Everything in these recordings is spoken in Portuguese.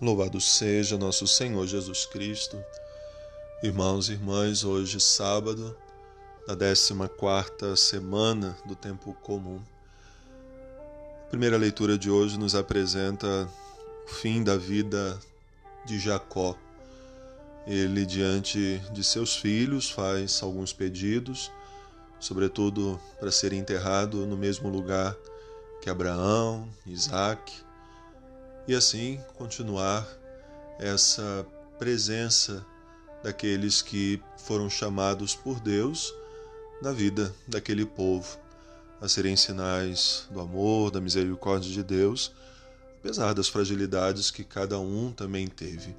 Louvado seja nosso Senhor Jesus Cristo. Irmãos e irmãs, hoje sábado, da 14 semana do tempo comum. A primeira leitura de hoje nos apresenta o fim da vida de Jacó. Ele, diante de seus filhos, faz alguns pedidos, sobretudo para ser enterrado no mesmo lugar que Abraão, Isaac e assim continuar essa presença daqueles que foram chamados por Deus na vida daquele povo, a serem sinais do amor, da misericórdia de Deus, apesar das fragilidades que cada um também teve.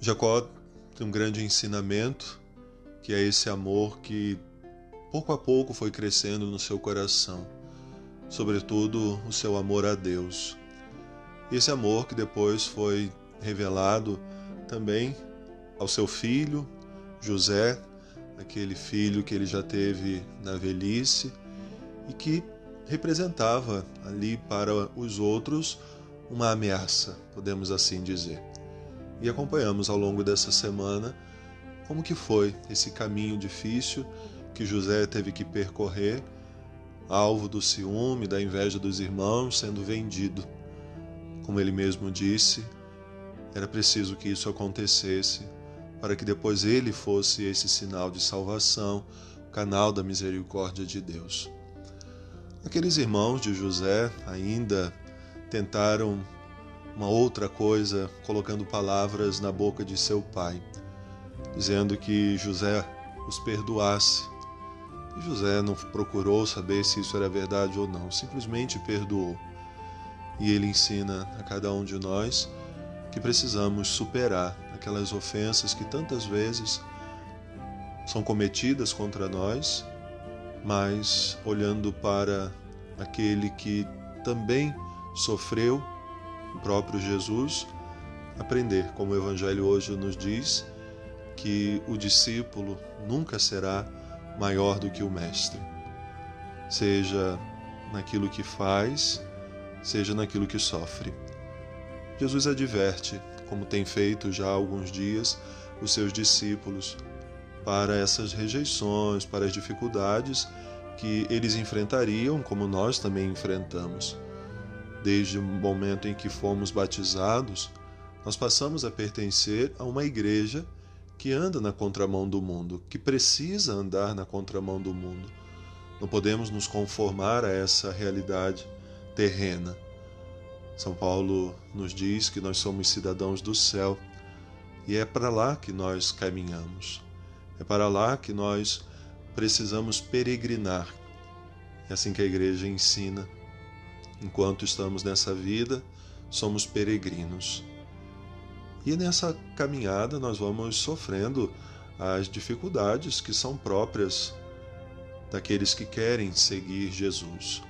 Jacó tem um grande ensinamento, que é esse amor que pouco a pouco foi crescendo no seu coração, sobretudo o seu amor a Deus. Esse amor que depois foi revelado também ao seu filho, José, aquele filho que ele já teve na velhice e que representava ali para os outros uma ameaça, podemos assim dizer. E acompanhamos ao longo dessa semana como que foi esse caminho difícil que José teve que percorrer, alvo do ciúme, da inveja dos irmãos, sendo vendido como ele mesmo disse, era preciso que isso acontecesse para que depois ele fosse esse sinal de salvação, canal da misericórdia de Deus. Aqueles irmãos de José ainda tentaram uma outra coisa, colocando palavras na boca de seu pai, dizendo que José os perdoasse. E José não procurou saber se isso era verdade ou não, simplesmente perdoou. E ele ensina a cada um de nós que precisamos superar aquelas ofensas que tantas vezes são cometidas contra nós, mas olhando para aquele que também sofreu, o próprio Jesus, aprender, como o Evangelho hoje nos diz, que o discípulo nunca será maior do que o Mestre, seja naquilo que faz, seja naquilo que sofre. Jesus adverte, como tem feito já há alguns dias, os seus discípulos para essas rejeições, para as dificuldades que eles enfrentariam, como nós também enfrentamos. Desde o momento em que fomos batizados, nós passamos a pertencer a uma igreja que anda na contramão do mundo, que precisa andar na contramão do mundo. Não podemos nos conformar a essa realidade terrena. São Paulo nos diz que nós somos cidadãos do céu e é para lá que nós caminhamos. É para lá que nós precisamos peregrinar. É assim que a igreja ensina. Enquanto estamos nessa vida, somos peregrinos. E nessa caminhada nós vamos sofrendo as dificuldades que são próprias daqueles que querem seguir Jesus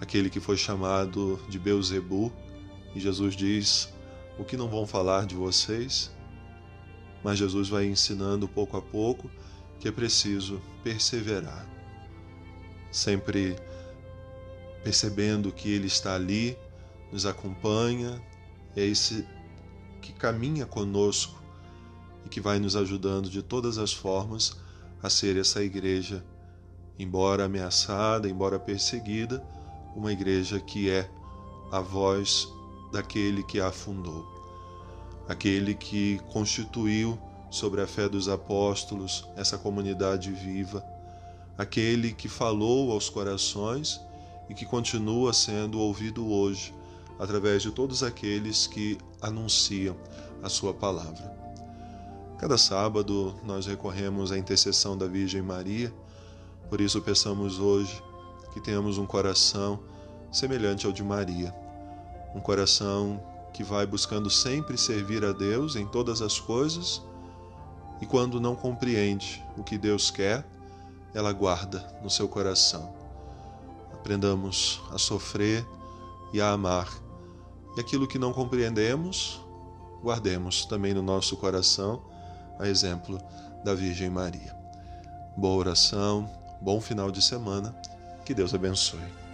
aquele que foi chamado de Beuzebu, e Jesus diz: "O que não vão falar de vocês?" Mas Jesus vai ensinando pouco a pouco que é preciso perseverar. Sempre percebendo que ele está ali, nos acompanha, é esse que caminha conosco e que vai nos ajudando de todas as formas a ser essa igreja, embora ameaçada, embora perseguida, uma igreja que é a voz daquele que a fundou, aquele que constituiu sobre a fé dos apóstolos essa comunidade viva, aquele que falou aos corações e que continua sendo ouvido hoje através de todos aqueles que anunciam a sua palavra. Cada sábado nós recorremos à intercessão da Virgem Maria, por isso peçamos hoje que tenhamos um coração semelhante ao de Maria, um coração que vai buscando sempre servir a Deus em todas as coisas e quando não compreende o que Deus quer, ela guarda no seu coração. Aprendamos a sofrer e a amar. E aquilo que não compreendemos, guardemos também no nosso coração, a exemplo da Virgem Maria. Boa oração, bom final de semana que Deus abençoe.